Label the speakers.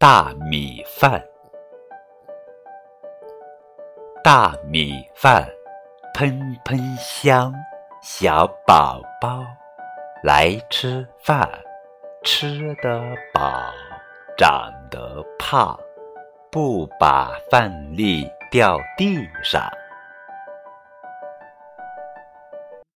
Speaker 1: 大米饭。大米饭喷喷香小宝宝来吃饭吃得饱长得胖不把饭粒掉地上。